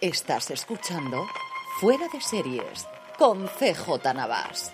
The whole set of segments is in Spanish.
Estás escuchando Fuera de Series con CJ Navas.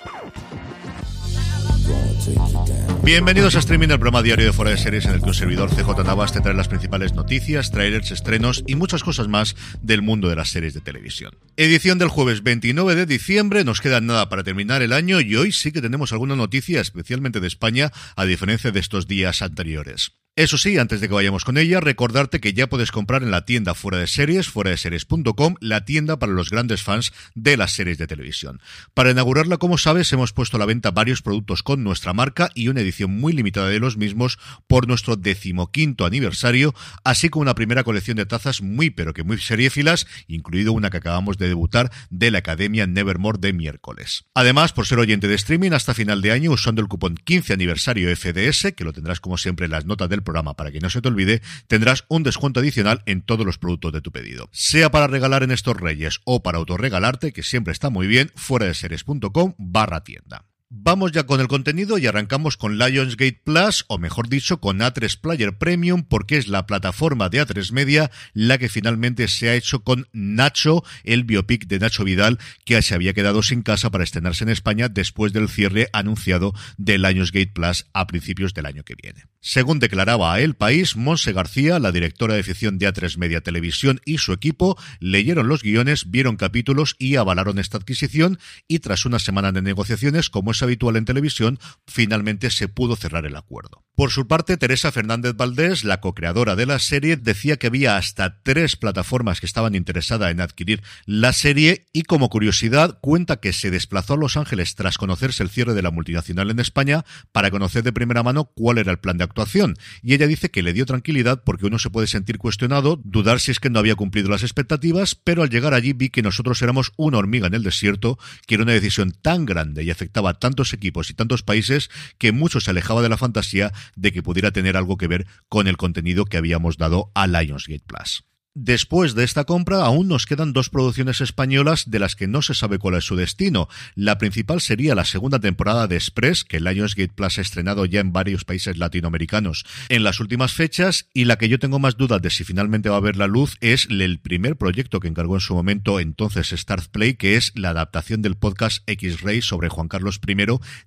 Bienvenidos a Streaming, el programa diario de Fuera de Series en el que un servidor CJ Navas te trae las principales noticias, trailers, estrenos y muchas cosas más del mundo de las series de televisión. Edición del jueves 29 de diciembre, nos queda nada para terminar el año y hoy sí que tenemos alguna noticia, especialmente de España, a diferencia de estos días anteriores. Eso sí, antes de que vayamos con ella, recordarte que ya puedes comprar en la tienda fuera de series, fuera de series.com, la tienda para los grandes fans de las series de televisión. Para inaugurarla, como sabes, hemos puesto a la venta varios productos con nuestra marca y una edición muy limitada de los mismos por nuestro decimoquinto aniversario, así como una primera colección de tazas muy pero que muy seriéfilas, incluido una que acabamos de debutar de la Academia Nevermore de miércoles. Además, por ser oyente de streaming hasta final de año, usando el cupón 15 aniversario FDS, que lo tendrás como siempre en las notas del programa para que no se te olvide, tendrás un descuento adicional en todos los productos de tu pedido. Sea para regalar en estos reyes o para autorregalarte, que siempre está muy bien, fuera de series.com barra tienda. Vamos ya con el contenido y arrancamos con Lionsgate Plus, o mejor dicho, con A3 Player Premium, porque es la plataforma de A3 Media la que finalmente se ha hecho con Nacho, el biopic de Nacho Vidal, que se había quedado sin casa para estrenarse en España después del cierre anunciado de Lionsgate Plus a principios del año que viene. Según declaraba a El País, Monse García, la directora de ficción de A3 Media Televisión y su equipo, leyeron los guiones, vieron capítulos y avalaron esta adquisición y tras una semana de negociaciones, como es habitual en televisión, finalmente se pudo cerrar el acuerdo. Por su parte, Teresa Fernández Valdés, la co-creadora de la serie, decía que había hasta tres plataformas que estaban interesadas en adquirir la serie y como curiosidad cuenta que se desplazó a Los Ángeles tras conocerse el cierre de la multinacional en España para conocer de primera mano cuál era el plan de actuación. Y ella dice que le dio tranquilidad porque uno se puede sentir cuestionado, dudar si es que no había cumplido las expectativas, pero al llegar allí vi que nosotros éramos una hormiga en el desierto, que era una decisión tan grande y afectaba a tantos equipos y tantos países que mucho se alejaba de la fantasía de que pudiera tener algo que ver con el contenido que habíamos dado a Lionsgate Plus. Después de esta compra aún nos quedan dos producciones españolas de las que no se sabe cuál es su destino. La principal sería la segunda temporada de Express, que Lionsgate Plus ha estrenado ya en varios países latinoamericanos en las últimas fechas, y la que yo tengo más dudas de si finalmente va a ver la luz es el primer proyecto que encargó en su momento entonces Start Play, que es la adaptación del podcast X-Ray sobre Juan Carlos I,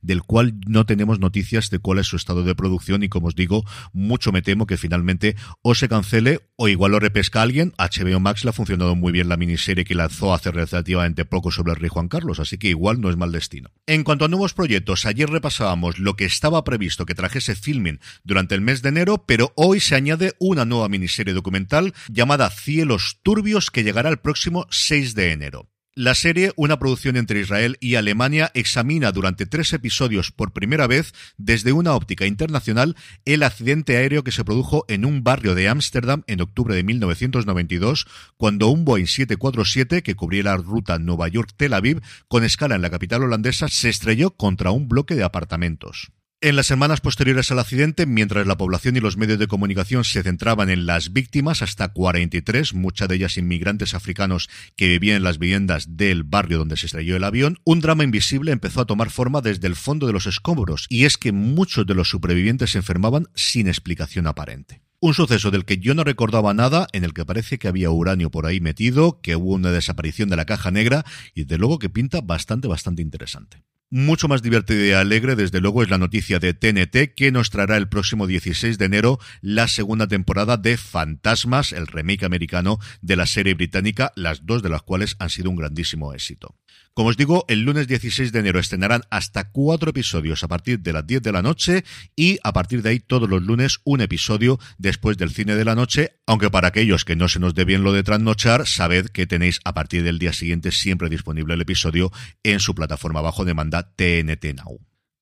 del cual no tenemos noticias de cuál es su estado de producción y como os digo, mucho me temo que finalmente o se cancele o igual lo repesca alguien HBO Max le ha funcionado muy bien la miniserie que lanzó hace relativamente poco sobre el rey Juan Carlos, así que igual no es mal destino. En cuanto a nuevos proyectos, ayer repasábamos lo que estaba previsto que trajese filming durante el mes de enero, pero hoy se añade una nueva miniserie documental llamada Cielos Turbios que llegará el próximo 6 de enero. La serie, una producción entre Israel y Alemania, examina durante tres episodios por primera vez, desde una óptica internacional, el accidente aéreo que se produjo en un barrio de Ámsterdam en octubre de 1992, cuando un Boeing 747 que cubría la ruta Nueva York-Tel Aviv, con escala en la capital holandesa, se estrelló contra un bloque de apartamentos. En las semanas posteriores al accidente, mientras la población y los medios de comunicación se centraban en las víctimas, hasta 43, muchas de ellas inmigrantes africanos que vivían en las viviendas del barrio donde se estrelló el avión, un drama invisible empezó a tomar forma desde el fondo de los escombros, y es que muchos de los supervivientes se enfermaban sin explicación aparente. Un suceso del que yo no recordaba nada, en el que parece que había uranio por ahí metido, que hubo una desaparición de la caja negra y de luego que pinta bastante, bastante interesante. Mucho más divertido y alegre, desde luego, es la noticia de TNT que nos traerá el próximo 16 de enero la segunda temporada de Fantasmas, el remake americano de la serie británica, las dos de las cuales han sido un grandísimo éxito. Como os digo, el lunes 16 de enero estrenarán hasta cuatro episodios a partir de las 10 de la noche y a partir de ahí todos los lunes un episodio después del cine de la noche, aunque para aquellos que no se nos dé bien lo de trasnochar, sabed que tenéis a partir del día siguiente siempre disponible el episodio en su plataforma bajo demanda TNT Now.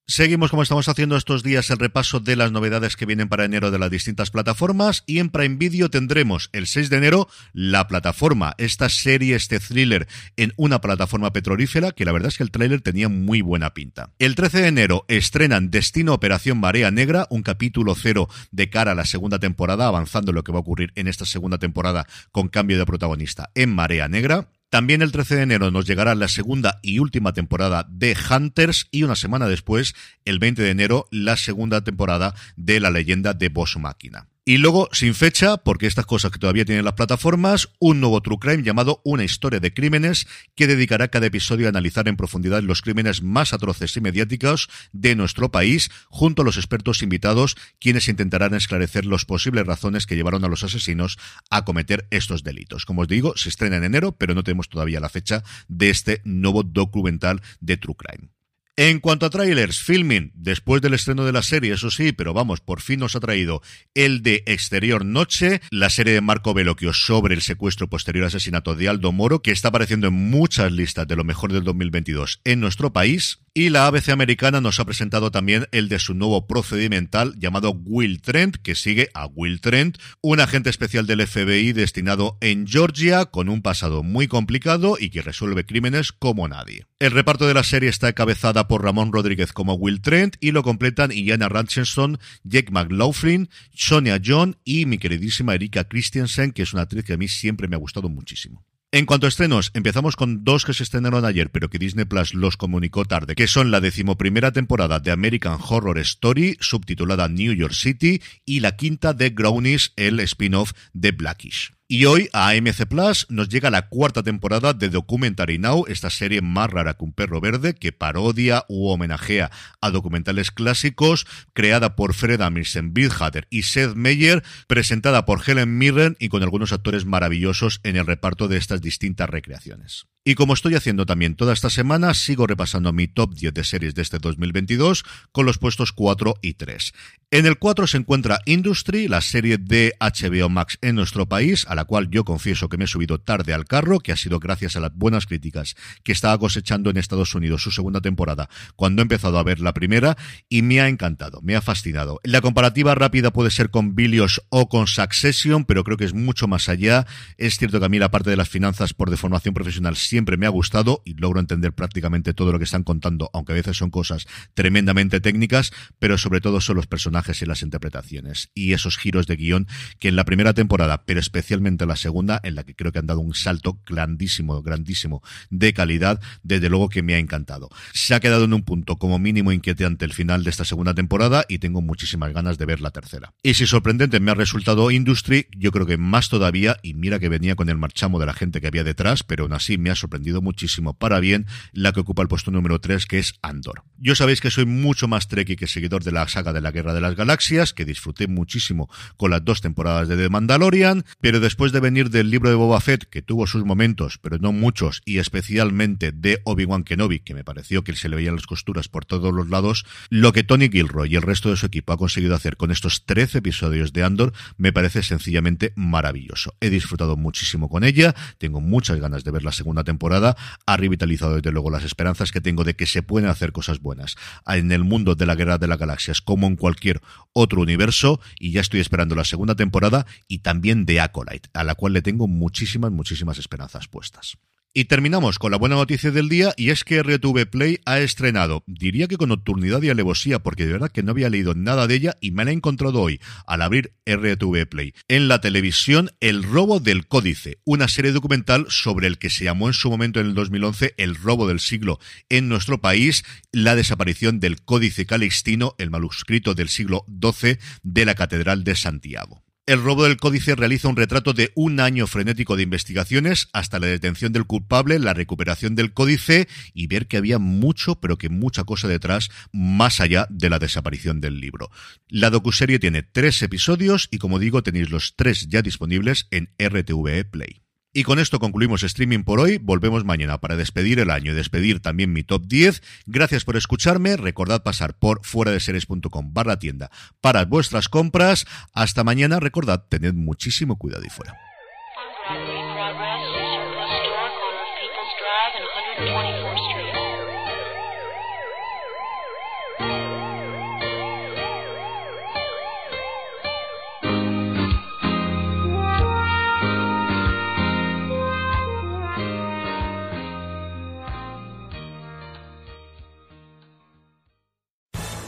Seguimos como estamos haciendo estos días el repaso de las novedades que vienen para enero de las distintas plataformas y en Prime Video tendremos el 6 de enero la plataforma, esta serie, este thriller en una plataforma petrolífera que la verdad es que el tráiler tenía muy buena pinta. El 13 de enero estrenan Destino Operación Marea Negra, un capítulo cero de cara a la segunda temporada, avanzando lo que va a ocurrir en esta segunda temporada con cambio de protagonista en Marea Negra. También el 13 de enero nos llegará la segunda y última temporada de Hunters y una semana después, el 20 de enero, la segunda temporada de La leyenda de Boss Máquina. Y luego, sin fecha, porque estas cosas que todavía tienen las plataformas, un nuevo True Crime llamado Una historia de crímenes, que dedicará cada episodio a analizar en profundidad los crímenes más atroces y mediáticos de nuestro país, junto a los expertos invitados, quienes intentarán esclarecer las posibles razones que llevaron a los asesinos a cometer estos delitos. Como os digo, se estrena en enero, pero no tenemos todavía la fecha de este nuevo documental de True Crime. En cuanto a trailers, filming, después del estreno de la serie, eso sí, pero vamos, por fin nos ha traído el de Exterior Noche, la serie de Marco Veloquio sobre el secuestro posterior asesinato de Aldo Moro, que está apareciendo en muchas listas de lo mejor del 2022 en nuestro país. Y la ABC americana nos ha presentado también el de su nuevo procedimental llamado Will Trent, que sigue a Will Trent, un agente especial del FBI destinado en Georgia con un pasado muy complicado y que resuelve crímenes como nadie. El reparto de la serie está encabezada por Ramón Rodríguez como Will Trent y lo completan Iana Rancherson, Jake McLaughlin, Sonia John y mi queridísima Erika Christiansen, que es una actriz que a mí siempre me ha gustado muchísimo. En cuanto a estrenos, empezamos con dos que se estrenaron ayer, pero que Disney Plus los comunicó tarde, que son la decimoprimera temporada de American Horror Story, subtitulada New York City, y la quinta de Grownies, el spin-off de Blackish. Y hoy a AMC Plus nos llega la cuarta temporada de Documentary Now, esta serie más rara que un perro verde que parodia u homenajea a documentales clásicos, creada por Fred Amirsen Bildhatter y Seth Meyer, presentada por Helen Mirren y con algunos actores maravillosos en el reparto de estas distintas recreaciones. Y como estoy haciendo también toda esta semana, sigo repasando mi top 10 de series de este 2022 con los puestos 4 y 3. En el 4 se encuentra Industry, la serie de HBO Max en nuestro país, a la cual yo confieso que me he subido tarde al carro, que ha sido gracias a las buenas críticas que estaba cosechando en Estados Unidos su segunda temporada, cuando he empezado a ver la primera, y me ha encantado, me ha fascinado. La comparativa rápida puede ser con Billions o con Succession, pero creo que es mucho más allá. Es cierto que a mí la parte de las finanzas por deformación profesional siempre me ha gustado y logro entender prácticamente todo lo que están contando, aunque a veces son cosas tremendamente técnicas, pero sobre todo son los personajes y las interpretaciones y esos giros de guion que en la primera temporada, pero especialmente en la segunda, en la que creo que han dado un salto grandísimo, grandísimo de calidad, desde luego que me ha encantado. Se ha quedado en un punto como mínimo inquietante el final de esta segunda temporada y tengo muchísimas ganas de ver la tercera. Y si sorprendente me ha resultado Industry, yo creo que más todavía, y mira que venía con el marchamo de la gente que había detrás, pero aún así me ha sorprendido muchísimo para bien la que ocupa el puesto número 3, que es Andor. Yo sabéis que soy mucho más trekkie que seguidor de la saga de la Guerra de las Galaxias, que disfruté muchísimo con las dos temporadas de The Mandalorian, pero después de venir del libro de Boba Fett, que tuvo sus momentos, pero no muchos, y especialmente de Obi-Wan Kenobi, que me pareció que se le veían las costuras por todos los lados, lo que Tony Gilroy y el resto de su equipo ha conseguido hacer con estos 13 episodios de Andor me parece sencillamente maravilloso. He disfrutado muchísimo con ella, tengo muchas ganas de ver la segunda temporada, ha revitalizado desde luego las esperanzas que tengo de que se pueden hacer cosas buenas en el mundo de la guerra de las galaxias como en cualquier otro universo y ya estoy esperando la segunda temporada y también de Acolyte, a la cual le tengo muchísimas, muchísimas esperanzas puestas. Y terminamos con la buena noticia del día y es que RTV Play ha estrenado, diría que con nocturnidad y alevosía, porque de verdad que no había leído nada de ella y me la he encontrado hoy al abrir RTV Play. En la televisión, El robo del códice, una serie documental sobre el que se llamó en su momento en el 2011 El robo del siglo en nuestro país, la desaparición del códice calixtino, el manuscrito del siglo XII de la Catedral de Santiago. El robo del códice realiza un retrato de un año frenético de investigaciones hasta la detención del culpable, la recuperación del códice y ver que había mucho, pero que mucha cosa detrás, más allá de la desaparición del libro. La docuserie tiene tres episodios y, como digo, tenéis los tres ya disponibles en RTVE Play. Y con esto concluimos streaming por hoy. Volvemos mañana para despedir el año y despedir también mi top 10. Gracias por escucharme. Recordad pasar por fuera de series.com barra tienda para vuestras compras. Hasta mañana. Recordad, tened muchísimo cuidado y fuera.